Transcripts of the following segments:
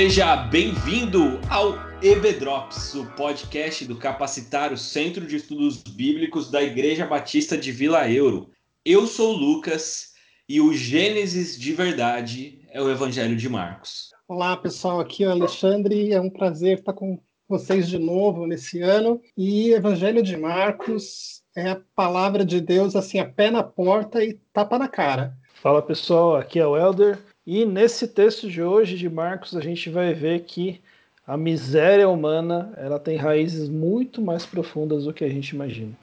Seja bem-vindo ao EBDrops, o podcast do Capacitar o Centro de Estudos Bíblicos da Igreja Batista de Vila Euro. Eu sou o Lucas e o Gênesis de verdade é o Evangelho de Marcos. Olá, pessoal, aqui é o Alexandre, é um prazer estar com vocês de novo nesse ano. E Evangelho de Marcos é a palavra de Deus assim, a pé na porta e tapa na cara. Fala pessoal, aqui é o Elder e nesse texto de hoje de Marcos a gente vai ver que a miséria humana ela tem raízes muito mais profundas do que a gente imagina.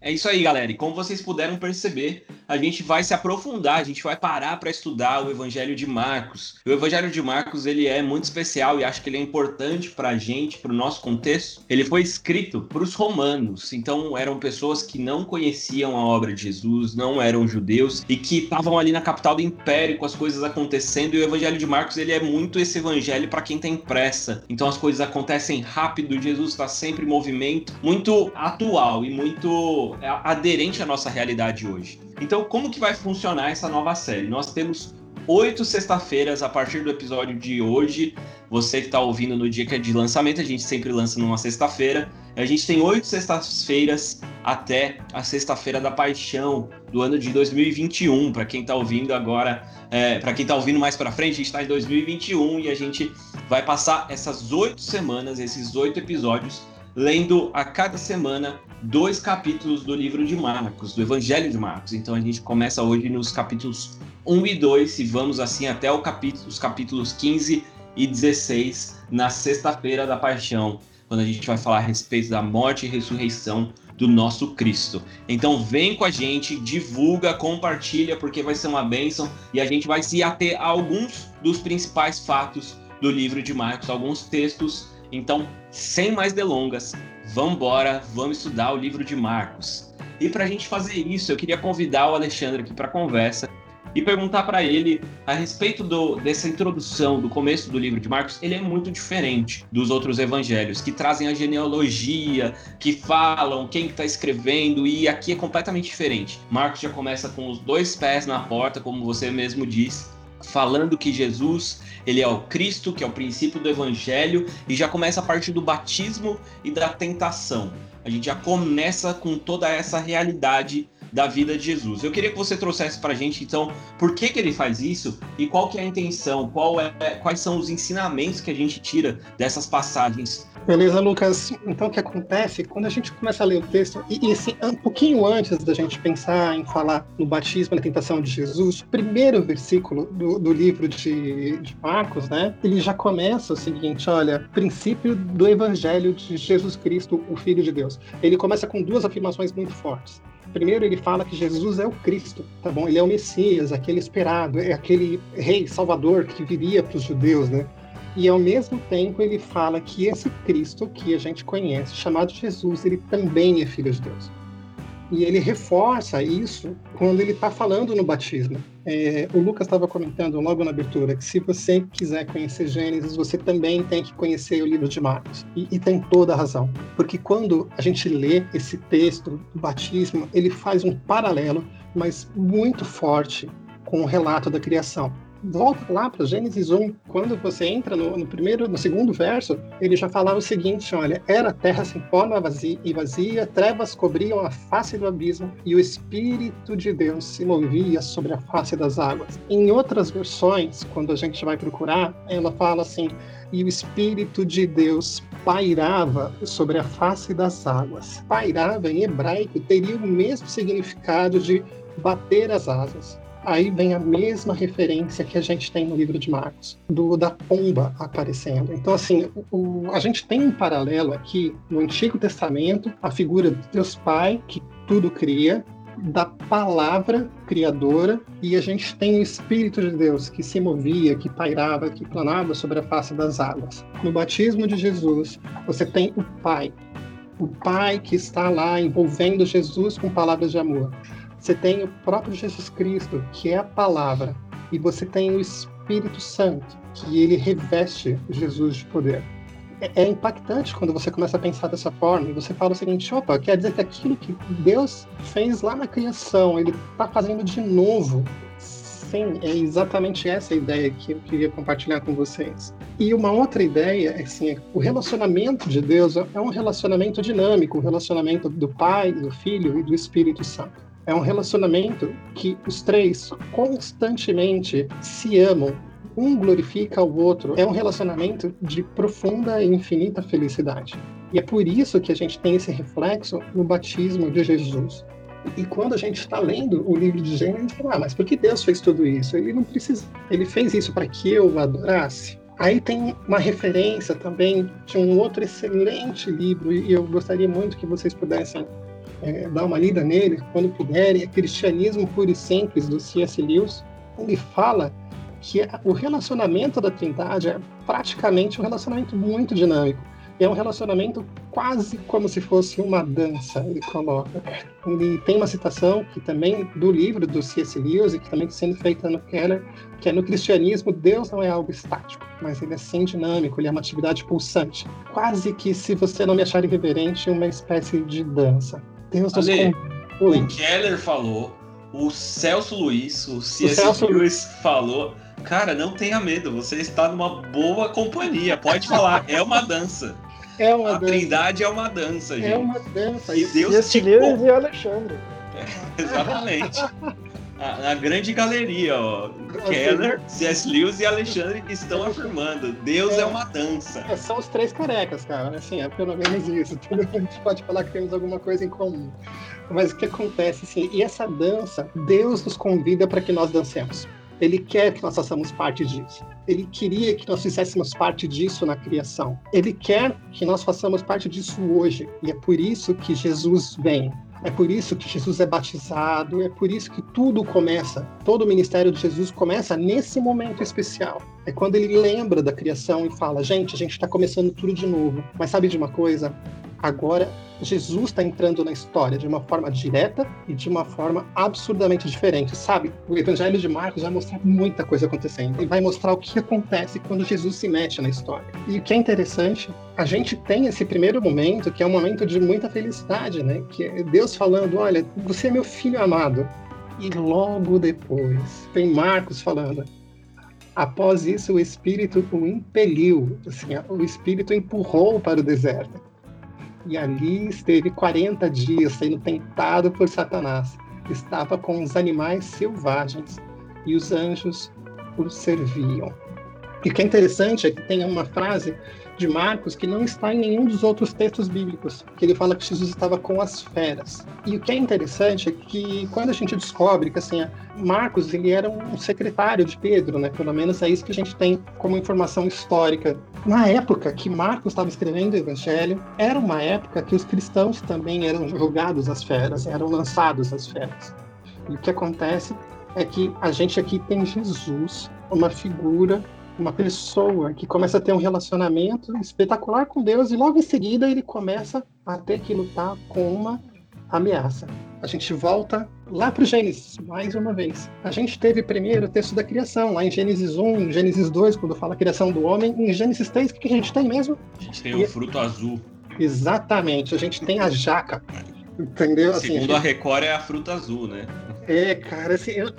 É isso aí, galera. E como vocês puderam perceber, a gente vai se aprofundar, a gente vai parar para estudar o Evangelho de Marcos. O Evangelho de Marcos ele é muito especial e acho que ele é importante para a gente, para o nosso contexto. Ele foi escrito para os romanos, então eram pessoas que não conheciam a obra de Jesus, não eram judeus e que estavam ali na capital do Império com as coisas acontecendo. E o Evangelho de Marcos ele é muito esse evangelho para quem tem pressa. Então as coisas acontecem rápido, Jesus está sempre em movimento, muito atual e muito é, aderente à nossa realidade hoje. Então, como que vai funcionar essa nova série? Nós temos oito sexta-feiras a partir do episódio de hoje. Você que está ouvindo no dia que é de lançamento, a gente sempre lança numa sexta-feira. A gente tem oito sextas-feiras até a sexta-feira da paixão do ano de 2021. Para quem está ouvindo agora, é, para quem está ouvindo mais para frente, a gente está em 2021 e a gente vai passar essas oito semanas, esses oito episódios, lendo a cada semana dois capítulos do livro de Marcos, do Evangelho de Marcos. Então a gente começa hoje nos capítulos 1 e 2 e vamos assim até capítulo, os capítulos 15 e 16 na sexta-feira da paixão, quando a gente vai falar a respeito da morte e ressurreição do nosso Cristo. Então vem com a gente, divulga, compartilha, porque vai ser uma bênção e a gente vai se ater a alguns dos principais fatos do livro de Marcos, alguns textos. Então, sem mais delongas, vamos embora, vamos estudar o livro de Marcos. E para a gente fazer isso, eu queria convidar o Alexandre aqui para conversa e perguntar para ele a respeito do, dessa introdução, do começo do livro de Marcos. Ele é muito diferente dos outros evangelhos, que trazem a genealogia, que falam quem está escrevendo, e aqui é completamente diferente. Marcos já começa com os dois pés na porta, como você mesmo disse, falando que Jesus ele é o Cristo, que é o princípio do evangelho, e já começa a partir do batismo e da tentação. A gente já começa com toda essa realidade da vida de Jesus. Eu queria que você trouxesse para a gente, então, por que, que ele faz isso e qual que é a intenção, qual é, quais são os ensinamentos que a gente tira dessas passagens. Beleza, Lucas. Então, o que acontece, quando a gente começa a ler o texto, e, e assim, um pouquinho antes da gente pensar em falar no batismo, na tentação de Jesus, o primeiro versículo do, do livro de, de Marcos, né, ele já começa o seguinte, olha, princípio do evangelho de Jesus Cristo, o Filho de Deus. Ele começa com duas afirmações muito fortes. Primeiro, ele fala que Jesus é o Cristo, tá bom? Ele é o Messias, aquele esperado, é aquele rei salvador que viria para os judeus, né? E ao mesmo tempo ele fala que esse Cristo que a gente conhece, chamado Jesus, ele também é filho de Deus. E ele reforça isso quando ele está falando no batismo. É, o Lucas estava comentando logo na abertura que se você quiser conhecer Gênesis, você também tem que conhecer o livro de Marcos. E, e tem toda a razão. Porque quando a gente lê esse texto do batismo, ele faz um paralelo, mas muito forte, com o relato da criação volta lá para Gênesis 1, quando você entra no, no, primeiro, no segundo verso, ele já falava o seguinte: olha, era terra sem forma vazia, e vazia, trevas cobriam a face do abismo, e o Espírito de Deus se movia sobre a face das águas. Em outras versões, quando a gente vai procurar, ela fala assim: e o Espírito de Deus pairava sobre a face das águas. Pairava em hebraico teria o mesmo significado de bater as asas aí vem a mesma referência que a gente tem no livro de Marcos, do da pomba aparecendo. Então, assim, o, a gente tem um paralelo aqui no Antigo Testamento, a figura de Deus Pai, que tudo cria, da palavra criadora e a gente tem o Espírito de Deus que se movia, que pairava, que planava sobre a face das águas. No batismo de Jesus, você tem o Pai, o Pai que está lá envolvendo Jesus com palavras de amor. Você tem o próprio Jesus Cristo, que é a palavra, e você tem o Espírito Santo, que ele reveste Jesus de poder. É, é impactante quando você começa a pensar dessa forma e você fala o seguinte: opa, quer dizer que aquilo que Deus fez lá na criação, ele está fazendo de novo Sim, é exatamente essa ideia que eu queria compartilhar com vocês. E uma outra ideia é assim, o relacionamento de Deus é um relacionamento dinâmico, o relacionamento do Pai, do Filho e do Espírito Santo. É um relacionamento que os três constantemente se amam, um glorifica o outro. É um relacionamento de profunda e infinita felicidade. E é por isso que a gente tem esse reflexo no batismo de Jesus. E quando a gente está lendo o livro de Gênesis, a gente fala, ah, mas por que Deus fez tudo isso? Ele não precisa. Ele fez isso para que eu o adorasse. Aí tem uma referência também de um outro excelente livro, e eu gostaria muito que vocês pudessem é, dar uma lida nele, quando puderem, é Cristianismo Puro e Simples, do C.S. Lewis. Ele fala que o relacionamento da Trindade é praticamente um relacionamento muito dinâmico. É um relacionamento quase como se fosse uma dança, ele coloca. Ele tem uma citação que também do livro do C.S. Lewis e que também está sendo feita no Keller, que é no cristianismo Deus não é algo estático, mas ele é sim dinâmico, ele é uma atividade pulsante. Quase que, se você não me achar irreverente, uma espécie de dança. Ale, O Keller falou, o Celso Luiz, o C.S. Lewis falou Cara, não tenha medo, você está numa boa companhia. Pode falar, é uma dança. É uma a dança. Trindade é uma dança, é gente. É uma dança. E Deus e te e Alexandre. É, exatamente. A, na grande galeria, ó. Keller, C.S. Lewis e Alexandre estão afirmando: Deus é, é uma dança. É, são os três carecas, cara. Assim, é pelo menos isso. A gente pode falar que temos alguma coisa em comum. Mas o que acontece, assim, e essa dança, Deus nos convida para que nós dancemos. Ele quer que nós façamos parte disso. Ele queria que nós fizéssemos parte disso na criação. Ele quer que nós façamos parte disso hoje. E é por isso que Jesus vem. É por isso que Jesus é batizado, é por isso que tudo começa, todo o ministério de Jesus começa nesse momento especial. É quando ele lembra da criação e fala: gente, a gente está começando tudo de novo. Mas sabe de uma coisa? Agora Jesus está entrando na história de uma forma direta e de uma forma absurdamente diferente, sabe? O Evangelho de Marcos vai mostrar muita coisa acontecendo e vai mostrar o que acontece quando Jesus se mete na história. E o que é interessante, a gente tem esse primeiro momento que é um momento de muita felicidade, né? Que é Deus falando: olha, você é meu filho amado. E logo depois tem Marcos falando: após isso o Espírito o impeliu, assim, o Espírito empurrou para o deserto e ali esteve 40 dias sendo tentado por Satanás. Estava com os animais selvagens e os anjos o serviam. E o que é interessante é que tem uma frase de Marcos que não está em nenhum dos outros textos bíblicos, que ele fala que Jesus estava com as feras. E o que é interessante é que quando a gente descobre que assim, Marcos ele era um secretário de Pedro, né? Pelo menos é isso que a gente tem como informação histórica. Na época que Marcos estava escrevendo o Evangelho, era uma época que os cristãos também eram jogados às feras, eram lançados às feras. E o que acontece é que a gente aqui tem Jesus, uma figura uma pessoa que começa a ter um relacionamento espetacular com Deus e logo em seguida ele começa a ter que lutar com uma ameaça. A gente volta lá para o Gênesis, mais uma vez. A gente teve primeiro o texto da criação, lá em Gênesis 1, em Gênesis 2, quando fala a criação do homem. Em Gênesis 3, o que a gente tem mesmo? A gente tem o um fruto azul. Exatamente, a gente tem a jaca. Entendeu? Assim, Segundo a, gente... a Record, é a fruta azul, né? É, cara, assim, eu...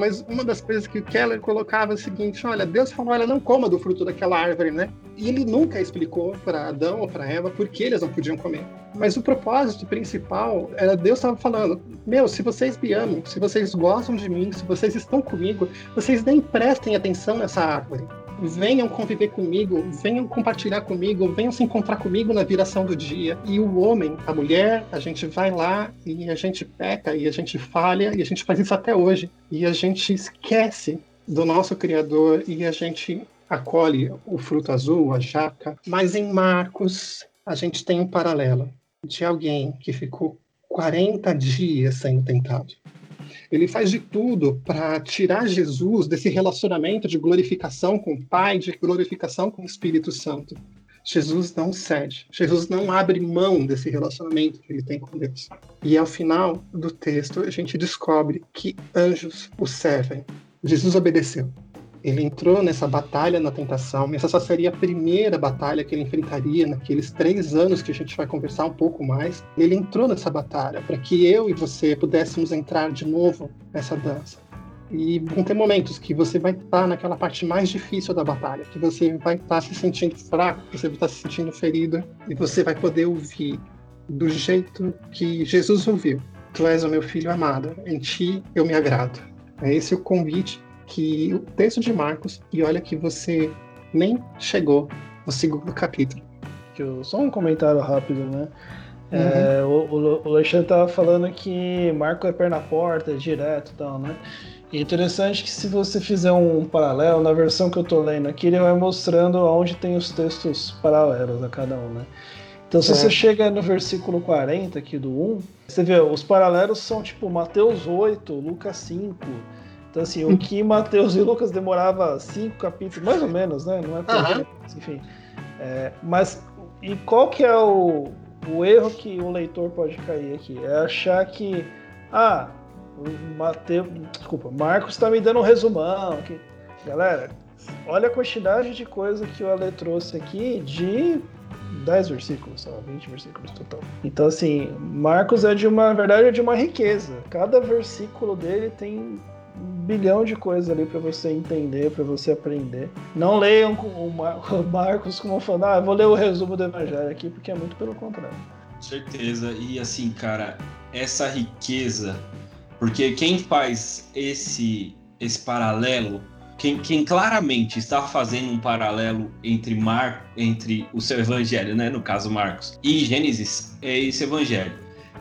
mas uma das coisas que o Keller colocava é o seguinte: olha, Deus falou, olha, não coma do fruto daquela árvore, né? E ele nunca explicou para Adão ou para Eva por que eles não podiam comer. Mas o propósito principal era Deus estava falando: meu, se vocês me amam, se vocês gostam de mim, se vocês estão comigo, vocês nem prestem atenção nessa árvore venham conviver comigo, venham compartilhar comigo, venham se encontrar comigo na viração do dia. E o homem, a mulher, a gente vai lá e a gente peca e a gente falha e a gente faz isso até hoje. E a gente esquece do nosso Criador e a gente acolhe o fruto azul, a jaca. Mas em Marcos, a gente tem um paralelo de alguém que ficou 40 dias sendo tentado. Ele faz de tudo para tirar Jesus desse relacionamento de glorificação com o Pai, de glorificação com o Espírito Santo. Jesus não cede, Jesus não abre mão desse relacionamento que ele tem com Deus. E ao final do texto, a gente descobre que anjos o servem. Jesus obedeceu. Ele entrou nessa batalha na tentação, e essa só seria a primeira batalha que ele enfrentaria naqueles três anos que a gente vai conversar um pouco mais. Ele entrou nessa batalha para que eu e você pudéssemos entrar de novo nessa dança. E vão ter momentos que você vai estar naquela parte mais difícil da batalha, que você vai estar se sentindo fraco, que você vai estar se sentindo ferido, e você vai poder ouvir do jeito que Jesus ouviu. Tu és o meu filho amado, em ti eu me agrado. É esse o convite que o texto de Marcos, e olha que você nem chegou no segundo capítulo. Só um comentário rápido, né? Uhum. É, o, o Alexandre estava falando que Marco é perna porta, é direto e tal, né? E é interessante que se você fizer um paralelo, na versão que eu estou lendo aqui, ele vai mostrando onde tem os textos paralelos a cada um, né? Então, se é. você chega no versículo 40 aqui do 1, você vê, os paralelos são tipo Mateus 8, Lucas 5. Então, assim, o que Mateus e Lucas demorava cinco capítulos, mais ou menos, né? Não é tão uhum. enfim. É, mas, e qual que é o, o erro que o leitor pode cair aqui? É achar que, ah, Mateus, desculpa, Marcos está me dando um resumão. Aqui. Galera, olha a quantidade de coisa que o Ale trouxe aqui de 10 versículos, só 20 versículos total. Então, assim, Marcos é de uma, na verdade, é de uma riqueza. Cada versículo dele tem bilhão de coisas ali para você entender, para você aprender. Não leiam o, Mar o Marcos como falando, ah, vou ler o resumo do Evangelho aqui, porque é muito pelo contrário. Certeza. E assim, cara, essa riqueza, porque quem faz esse esse paralelo quem, quem, claramente está fazendo um paralelo entre Mar, entre o seu evangelho, né, no caso Marcos, e Gênesis, é esse evangelho.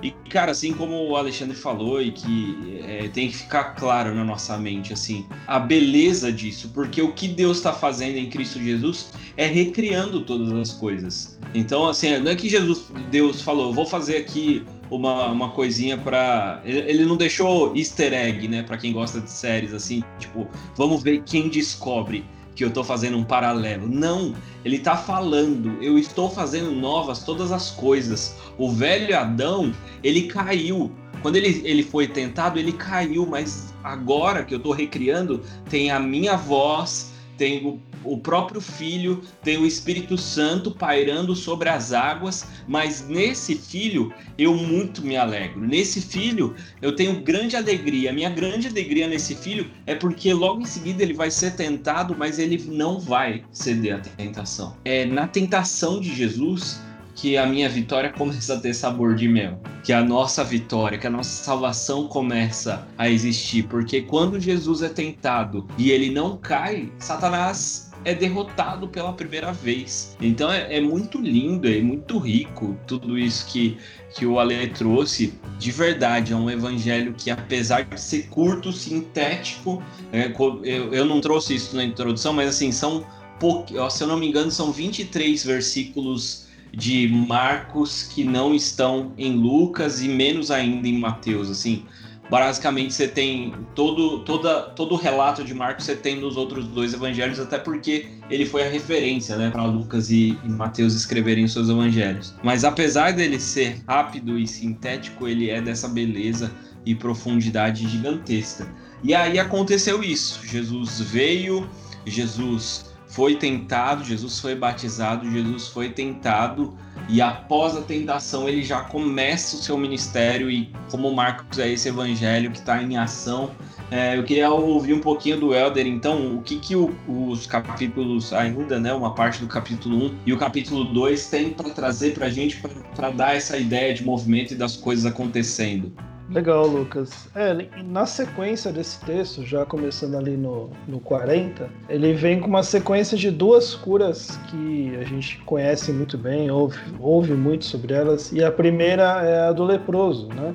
E, cara, assim como o Alexandre falou, e que é, tem que ficar claro na nossa mente, assim, a beleza disso, porque o que Deus está fazendo em Cristo Jesus é recriando todas as coisas. Então, assim, não é que Jesus, Deus falou, vou fazer aqui uma, uma coisinha para ele não deixou easter egg, né, para quem gosta de séries assim, tipo, vamos ver quem descobre que eu tô fazendo um paralelo. Não, ele tá falando, eu estou fazendo novas todas as coisas. O velho Adão, ele caiu. Quando ele, ele foi tentado, ele caiu, mas agora que eu tô recriando, tem a minha voz, tem o o próprio Filho, tem o Espírito Santo pairando sobre as águas, mas nesse Filho eu muito me alegro. Nesse Filho eu tenho grande alegria. Minha grande alegria nesse Filho é porque logo em seguida ele vai ser tentado, mas ele não vai ceder à tentação. É na tentação de Jesus que a minha vitória começa a ter sabor de mel, que a nossa vitória, que a nossa salvação começa a existir, porque quando Jesus é tentado e ele não cai, Satanás é derrotado pela primeira vez. Então é, é, muito lindo, é muito rico tudo isso que, que o Ale trouxe. De verdade, é um evangelho que, apesar de ser curto, sintético, é, eu, eu não trouxe isso na introdução, mas assim, são poucos, se eu não me engano, são 23 versículos de Marcos que não estão em Lucas e menos ainda em Mateus, assim basicamente você tem todo, toda, todo o relato de Marcos você tem nos outros dois evangelhos, até porque ele foi a referência né, para Lucas e, e Mateus escreverem os seus evangelhos. Mas apesar dele ser rápido e sintético, ele é dessa beleza e profundidade gigantesca. E aí aconteceu isso. Jesus veio, Jesus foi tentado, Jesus foi batizado, Jesus foi tentado e após a tentação ele já começa o seu ministério e como Marcos é esse evangelho que está em ação. É, eu queria ouvir um pouquinho do Elder, então, o que, que o, os capítulos, ainda, né, uma parte do capítulo 1 e o capítulo 2 tem para trazer para a gente, para dar essa ideia de movimento e das coisas acontecendo. Legal, Lucas. É, na sequência desse texto, já começando ali no, no 40, ele vem com uma sequência de duas curas que a gente conhece muito bem, ouve, ouve muito sobre elas. E a primeira é a do leproso, né?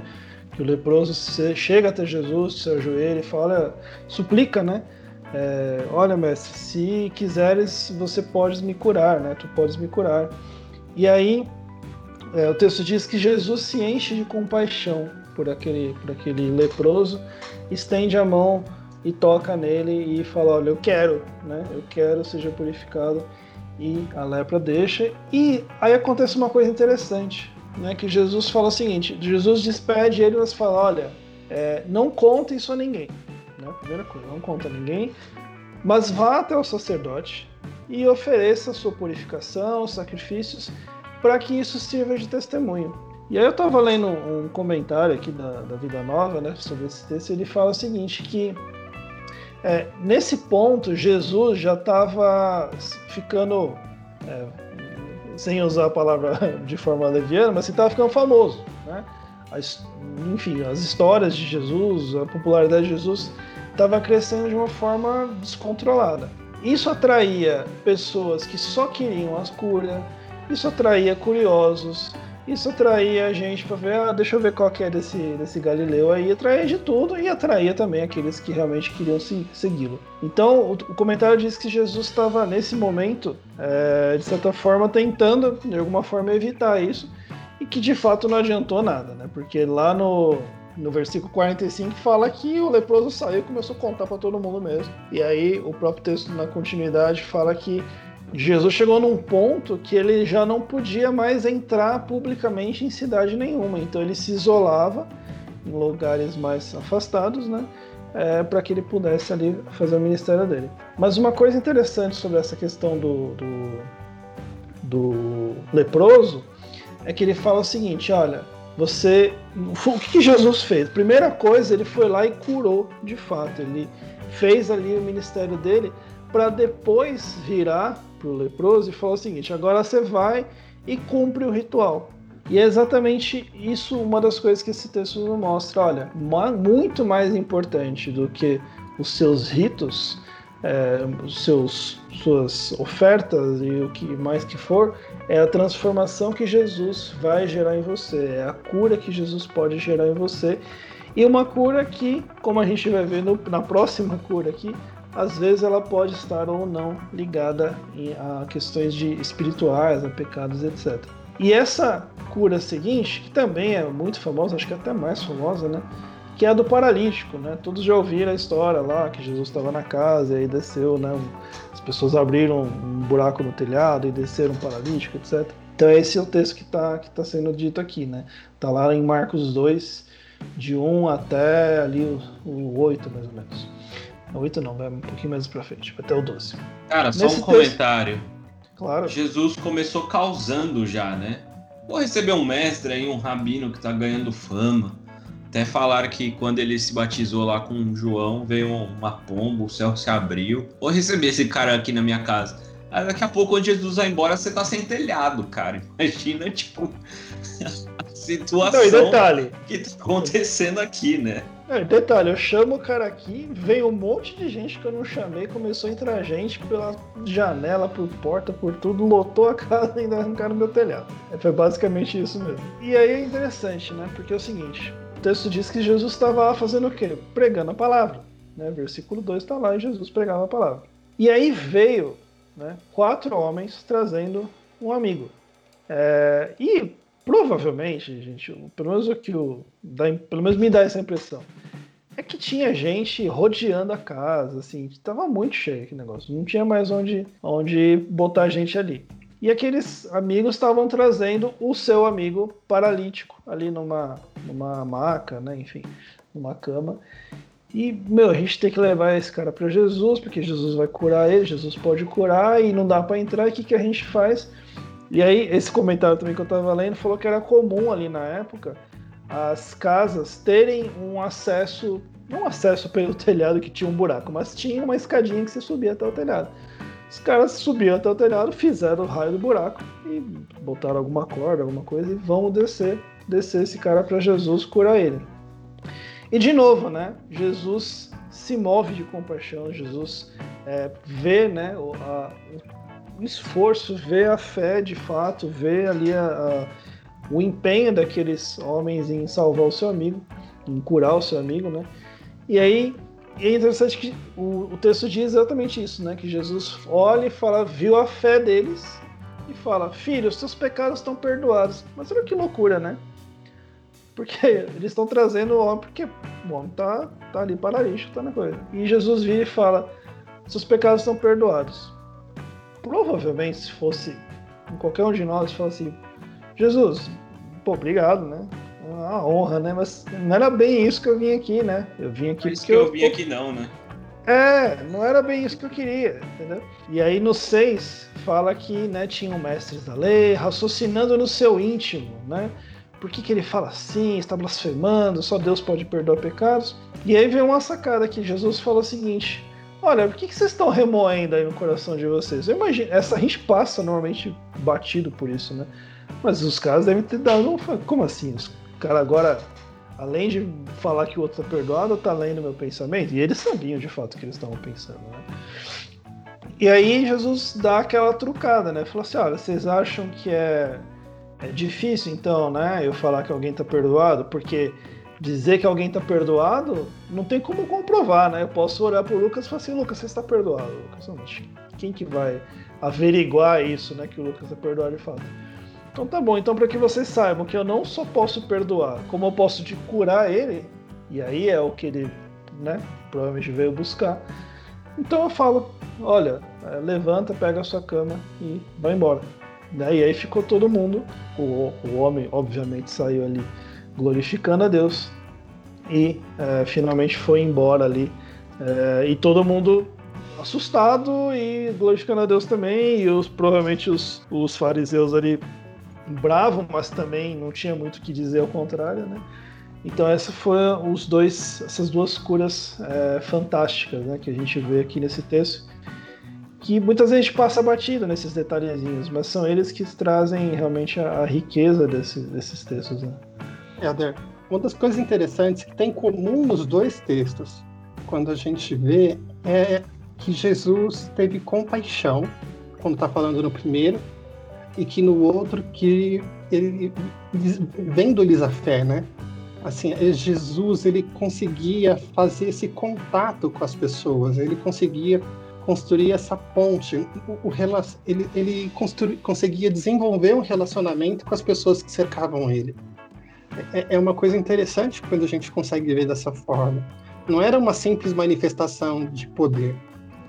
Que o leproso chega até Jesus, se ajoelha e fala, suplica, né? É, Olha, mestre, se quiseres, você podes me curar, né? Tu podes me curar. E aí, é, o texto diz que Jesus se enche de compaixão por aquele, por aquele leproso, estende a mão e toca nele e fala: Olha, eu quero, né? Eu quero, seja purificado. E a lepra deixa. E aí acontece uma coisa interessante, né? Que Jesus fala o seguinte: Jesus despede ele, mas fala: Olha, é, não conta isso a ninguém. Né? Primeira coisa, não conta a ninguém, mas vá até o sacerdote e ofereça sua purificação, sacrifícios, para que isso sirva de testemunho. E aí eu estava lendo um comentário aqui da, da Vida Nova, né, sobre esse texto, e ele fala o seguinte, que é, nesse ponto, Jesus já estava ficando, é, sem usar a palavra de forma leviana, mas estava ficando famoso. Né? As, enfim, as histórias de Jesus, a popularidade de Jesus estava crescendo de uma forma descontrolada. Isso atraía pessoas que só queriam as curas, isso atraía curiosos, isso atraía a gente para ver, ah, deixa eu ver qual que é desse, desse Galileu aí, atraía de tudo e atraía também aqueles que realmente queriam segui-lo. Então, o, o, comentário diz que Jesus estava nesse momento, é, de certa forma, tentando, de alguma forma, evitar isso, e que de fato não adiantou nada, né? Porque lá no, no versículo 45 fala que o leproso saiu e começou a contar para todo mundo mesmo. E aí o próprio texto na continuidade fala que Jesus chegou num ponto que ele já não podia mais entrar publicamente em cidade nenhuma, então ele se isolava em lugares mais afastados, né? É, para que ele pudesse ali fazer o ministério dele. Mas uma coisa interessante sobre essa questão do, do, do leproso é que ele fala o seguinte: olha, você. O que Jesus fez? Primeira coisa, ele foi lá e curou de fato. Ele fez ali o ministério dele para depois virar para o leproso e falar o seguinte: agora você vai e cumpre o ritual. E é exatamente isso uma das coisas que esse texto nos mostra. Olha, muito mais importante do que os seus ritos, é, seus, suas ofertas e o que mais que for, é a transformação que Jesus vai gerar em você, é a cura que Jesus pode gerar em você. E uma cura que, como a gente vai ver no, na próxima cura aqui, às vezes ela pode estar ou não ligada a questões de espirituais, a pecados, etc. E essa cura seguinte, que também é muito famosa, acho que é até mais famosa, né? Que é a do paralítico, né? Todos já ouviram a história lá, que Jesus estava na casa e aí desceu, né? As pessoas abriram um buraco no telhado e desceram um paralítico, etc. Então esse é o texto que está que tá sendo dito aqui, né? Tá lá em Marcos 2, de 1 até ali o, o 8, mais ou menos. 8 não, vai um pouquinho mais pra frente, até o 12. Cara, só Nesse um comentário. Claro. Jesus começou causando já, né? Vou receber um mestre aí, um rabino que tá ganhando fama. Até falaram que quando ele se batizou lá com João, veio uma pomba, o céu se abriu. Vou receber esse cara aqui na minha casa. Aí daqui a pouco, quando Jesus vai embora, você tá sem telhado, cara. Imagina, tipo, situação Não, detalhe, que tá acontecendo aqui, né? É, detalhe, eu chamo o cara aqui, veio um monte de gente que eu não chamei, começou a entrar gente pela janela, por porta, por tudo, lotou a casa e ainda arrancaram meu telhado. É, foi basicamente isso mesmo. E aí é interessante, né? Porque é o seguinte, o texto diz que Jesus estava lá fazendo o quê? Pregando a palavra. Né? Versículo 2 está lá e Jesus pregava a palavra. E aí veio né, quatro homens trazendo um amigo. É, e provavelmente, gente, pelo menos o que o, pelo menos me dá essa impressão, é que tinha gente rodeando a casa, assim, tava muito cheio aquele negócio, não tinha mais onde, onde botar gente ali. E aqueles amigos estavam trazendo o seu amigo paralítico ali numa, numa maca, né, enfim, numa cama. E, meu, a gente tem que levar esse cara para Jesus, porque Jesus vai curar ele, Jesus pode curar e não dá para entrar. E o que, que a gente faz? E aí, esse comentário também que eu estava lendo falou que era comum ali na época as casas terem um acesso, não um acesso pelo telhado que tinha um buraco, mas tinha uma escadinha que você subia até o telhado. Os caras subiam até o telhado, fizeram o raio do buraco e botaram alguma corda, alguma coisa e vamos descer, descer esse cara para Jesus curar ele. E de novo, né? Jesus se move de compaixão, Jesus é, vê né, a, esforço, ver a fé de fato, ver ali a, a, o empenho daqueles homens em salvar o seu amigo, em curar o seu amigo, né? E aí é interessante que o, o texto diz exatamente isso, né? Que Jesus olha e fala, viu a fé deles e fala, filho, os seus pecados estão perdoados. Mas olha que loucura, né? Porque eles estão trazendo o homem, porque o homem tá, tá ali paralítico, tá na coisa. E Jesus vira e fala, seus pecados estão perdoados provavelmente se fosse qualquer um de nós fosse assim, Jesus, pô, obrigado, né? Uma honra, né? Mas não era bem isso que eu vim aqui, né? Eu vim aqui porque que eu, eu vim aqui não, né? É, não era bem isso que eu queria, entendeu? E aí no 6 fala que né, tinham mestres da lei raciocinando no seu íntimo, né? Por que, que ele fala assim, está blasfemando, só Deus pode perdoar pecados? E aí vem uma sacada que Jesus fala o seguinte: Olha, por que, que vocês estão remoendo aí no coração de vocês? Eu imagino, essa a gente passa normalmente batido por isso, né? Mas os caras devem ter dado. Um, como assim? Os caras agora, além de falar que o outro tá perdoado, tá lendo meu pensamento? E eles sabiam de fato o que eles estavam pensando, né? E aí Jesus dá aquela trucada, né? Falou assim: olha, vocês acham que é, é difícil então, né? Eu falar que alguém tá perdoado? Porque dizer que alguém está perdoado, não tem como comprovar, né? Eu posso para o Lucas e falar assim, Lucas, você está perdoado, Lucas. Quem que vai averiguar isso, né? Que o Lucas está perdoado de fato. Então tá bom, então para que vocês saibam que eu não só posso perdoar, como eu posso te curar ele, e aí é o que ele, né, provavelmente veio buscar. Então eu falo, olha, é, levanta, pega a sua cama e vai embora. E aí ficou todo mundo, o, o homem obviamente saiu ali glorificando a Deus. E é, finalmente foi embora ali. É, e todo mundo assustado e glorificando a Deus também. E os provavelmente os, os fariseus ali bravo mas também não tinha muito o que dizer ao contrário né? Então essa foi os dois essas duas curas é, fantásticas né que a gente vê aqui nesse texto que muitas vezes a gente passa batido nesses detalhezinhos mas são eles que trazem realmente a, a riqueza desse, desses textos né? Uma das coisas interessantes que tem em comum nos dois textos, quando a gente vê, é que Jesus teve compaixão, quando está falando no primeiro, e que no outro que ele vendo-lhes a fé, né? Assim, é Jesus ele conseguia fazer esse contato com as pessoas, ele conseguia construir essa ponte, o, o ele, ele constru, conseguia desenvolver um relacionamento com as pessoas que cercavam ele é, é uma coisa interessante quando a gente consegue ver dessa forma. Não era uma simples manifestação de poder.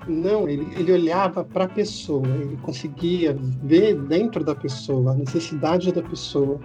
Não, ele, ele olhava para a pessoa, ele conseguia ver dentro da pessoa a necessidade da pessoa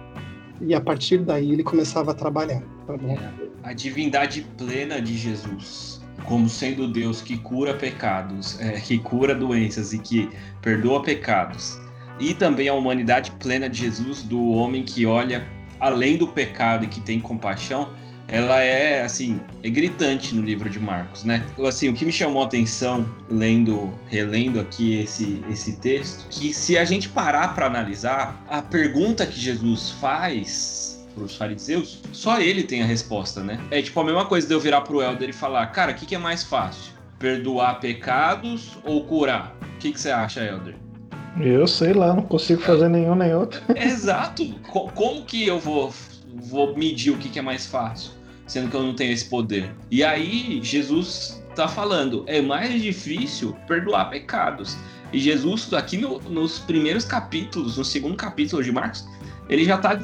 e a partir daí ele começava a trabalhar. Tá é, a divindade plena de Jesus, como sendo Deus que cura pecados, é, que cura doenças e que perdoa pecados, e também a humanidade plena de Jesus, do homem que olha além do pecado e que tem compaixão, ela é assim, é gritante no livro de Marcos, né? Assim, o que me chamou a atenção lendo, relendo aqui esse esse texto, que se a gente parar para analisar, a pergunta que Jesus faz para os fariseus, só ele tem a resposta, né? É tipo a mesma coisa de eu virar pro Helder e falar, cara, o que, que é mais fácil? Perdoar pecados ou curar? O que, que você acha, Helder? Eu sei lá, não consigo fazer nenhum nem outro. Exato. Como que eu vou, vou medir o que, é mais fácil, sendo que eu não tenho esse poder? E aí, Jesus está falando, é mais difícil perdoar pecados. E Jesus, aqui no, nos primeiros capítulos, no segundo capítulo de Marcos, ele já está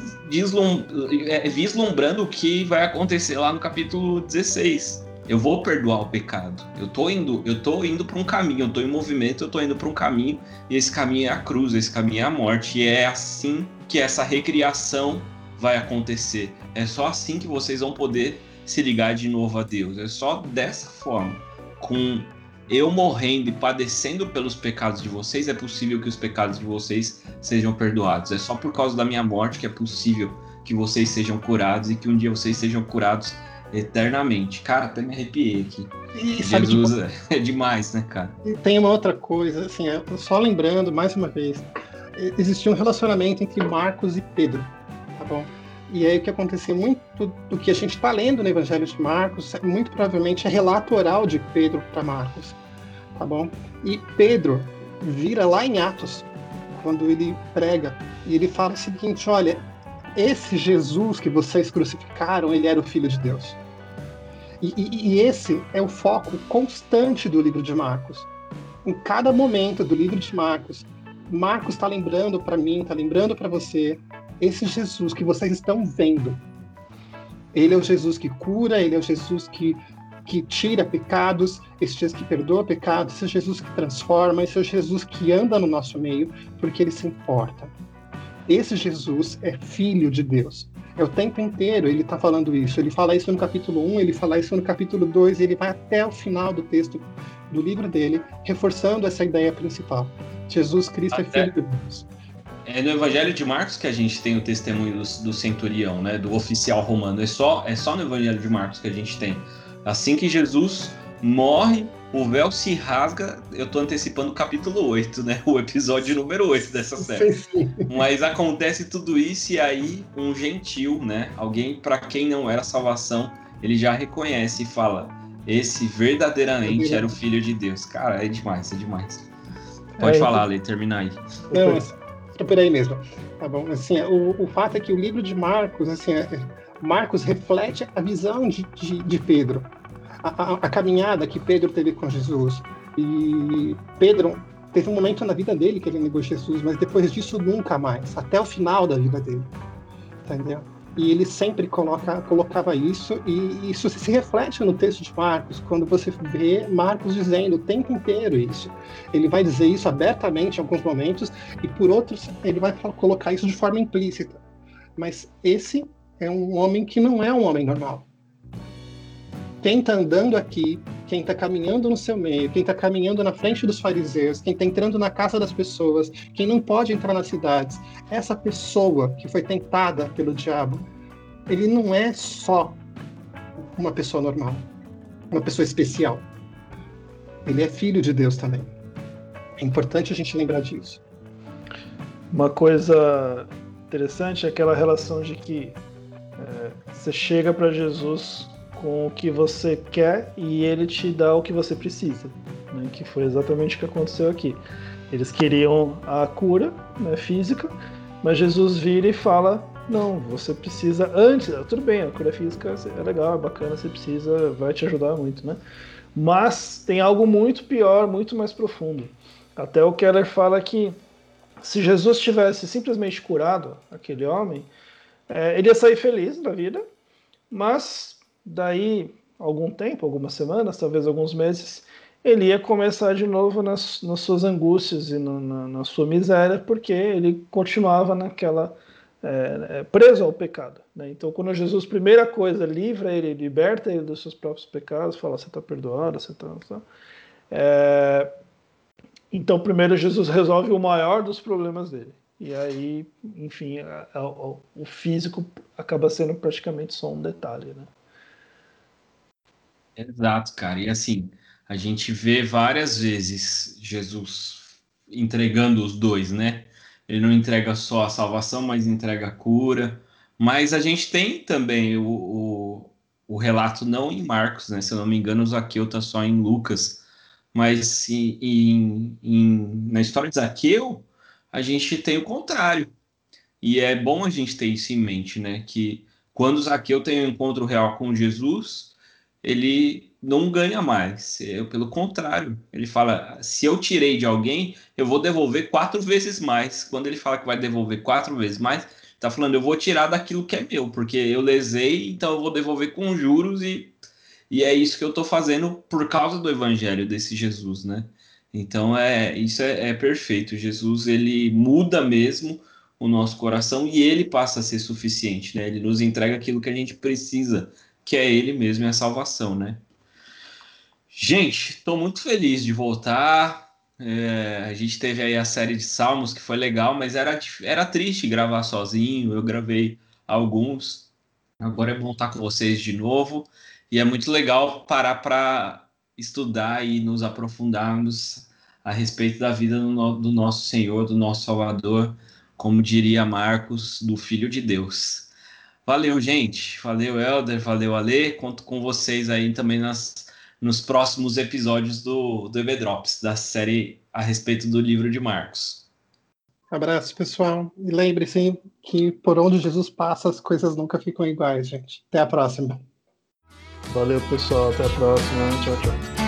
é, vislumbrando o que vai acontecer lá no capítulo 16 eu vou perdoar o pecado. Eu tô indo, eu tô indo para um caminho, eu tô em movimento, eu tô indo para um caminho, e esse caminho é a cruz, esse caminho é a morte, e é assim que essa recriação vai acontecer. É só assim que vocês vão poder se ligar de novo a Deus. É só dessa forma, com eu morrendo e padecendo pelos pecados de vocês, é possível que os pecados de vocês sejam perdoados. É só por causa da minha morte que é possível que vocês sejam curados e que um dia vocês sejam curados eternamente. Cara, até me arrepiei aqui. E Jesus que... é demais, né, cara? E tem uma outra coisa, assim, só lembrando mais uma vez, existia um relacionamento entre Marcos e Pedro, tá bom? E aí o que aconteceu muito do que a gente está lendo no Evangelho de Marcos, muito provavelmente é relato oral de Pedro para Marcos, tá bom? E Pedro vira lá em Atos, quando ele prega, e ele fala o seguinte: olha, esse Jesus que vocês crucificaram, ele era o Filho de Deus. E, e, e esse é o foco constante do livro de Marcos. Em cada momento do livro de Marcos, Marcos está lembrando para mim, está lembrando para você, esse Jesus que vocês estão vendo. Ele é o Jesus que cura, ele é o Jesus que, que tira pecados, esse Jesus que perdoa pecados, esse Jesus que transforma, esse Jesus que anda no nosso meio, porque ele se importa. Esse Jesus é filho de Deus. É o tempo inteiro ele está falando isso. Ele fala isso no capítulo 1, ele fala isso no capítulo 2, e ele vai até o final do texto do livro dele, reforçando essa ideia principal. Jesus Cristo é até... é filho de Deus. É no Evangelho de Marcos que a gente tem o testemunho do, do, centurião, né, do oficial romano. É só, é só no Evangelho de Marcos que a gente tem. Assim que Jesus morre, o véu se rasga. Eu tô antecipando o capítulo 8, né? O episódio número 8 dessa série. Sim, sim. Mas acontece tudo isso e aí um gentil, né? Alguém para quem não era salvação, ele já reconhece e fala: esse verdadeiramente era o filho de Deus. Cara, é demais, é demais. Pode é, falar, Lei, termina aí. Não, mas, por aí mesmo. Tá bom. Assim, o, o fato é que o livro de Marcos, assim, é, Marcos reflete a visão de, de, de Pedro, a, a, caminhada que Pedro teve com Jesus. E Pedro teve um momento na vida dele que ele negou Jesus, mas depois disso nunca mais, até o final da vida dele. Entendeu? E ele sempre coloca, colocava isso, e isso se reflete no texto de Marcos, quando você vê Marcos dizendo o tempo inteiro isso. Ele vai dizer isso abertamente em alguns momentos, e por outros, ele vai colocar isso de forma implícita. Mas esse é um homem que não é um homem normal. Quem está andando aqui, quem está caminhando no seu meio, quem está caminhando na frente dos fariseus, quem está entrando na casa das pessoas, quem não pode entrar nas cidades, essa pessoa que foi tentada pelo diabo, ele não é só uma pessoa normal, uma pessoa especial. Ele é filho de Deus também. É importante a gente lembrar disso. Uma coisa interessante é aquela relação de que é, você chega para Jesus com o que você quer e ele te dá o que você precisa, né? que foi exatamente o que aconteceu aqui. Eles queriam a cura né, física, mas Jesus vira e fala: não, você precisa antes. Tudo bem, a cura física é legal, é bacana, você precisa, vai te ajudar muito, né? Mas tem algo muito pior, muito mais profundo. Até o Keller fala que se Jesus tivesse simplesmente curado aquele homem, é, ele ia sair feliz da vida, mas daí algum tempo, algumas semanas, talvez alguns meses, ele ia começar de novo nas, nas suas angústias e no, na, na, sua miséria, porque ele continuava naquela é, é, preso ao pecado. Né? Então, quando Jesus, primeira coisa, livra ele, liberta ele dos seus próprios pecados, fala: você está perdoado, você está. Tá. É, então, primeiro, Jesus resolve o maior dos problemas dele. E aí, enfim, a, a, o físico acaba sendo praticamente só um detalhe, né? Exato, cara. E assim, a gente vê várias vezes Jesus entregando os dois, né? Ele não entrega só a salvação, mas entrega a cura. Mas a gente tem também o, o, o relato, não em Marcos, né? Se eu não me engano, o Zaqueu está só em Lucas. Mas em, em, na história de Zaqueu, a gente tem o contrário. E é bom a gente ter isso em mente, né? Que quando Zaqueu tem um encontro real com Jesus, ele não ganha mais. É, pelo contrário, ele fala: se eu tirei de alguém, eu vou devolver quatro vezes mais. Quando ele fala que vai devolver quatro vezes mais, tá falando: eu vou tirar daquilo que é meu, porque eu lesei, então eu vou devolver com juros e, e é isso que eu tô fazendo por causa do evangelho desse Jesus, né? Então é isso é, é perfeito. Jesus ele muda mesmo o nosso coração e ele passa a ser suficiente, né? Ele nos entrega aquilo que a gente precisa, que é ele mesmo e a salvação, né? Gente, estou muito feliz de voltar. É, a gente teve aí a série de salmos que foi legal, mas era, era triste gravar sozinho. Eu gravei alguns. Agora é bom estar com vocês de novo. E é muito legal parar para estudar e nos aprofundarmos a respeito da vida do, do nosso Senhor, do nosso Salvador, como diria Marcos, do Filho de Deus. Valeu, gente. Valeu, Helder. Valeu, Ale. Conto com vocês aí também nas, nos próximos episódios do, do EB Drops, da série a respeito do livro de Marcos. Abraço, pessoal. E lembre-se que por onde Jesus passa, as coisas nunca ficam iguais, gente. Até a próxima. Valeu, pessoal. Até a próxima. Tchau, tchau.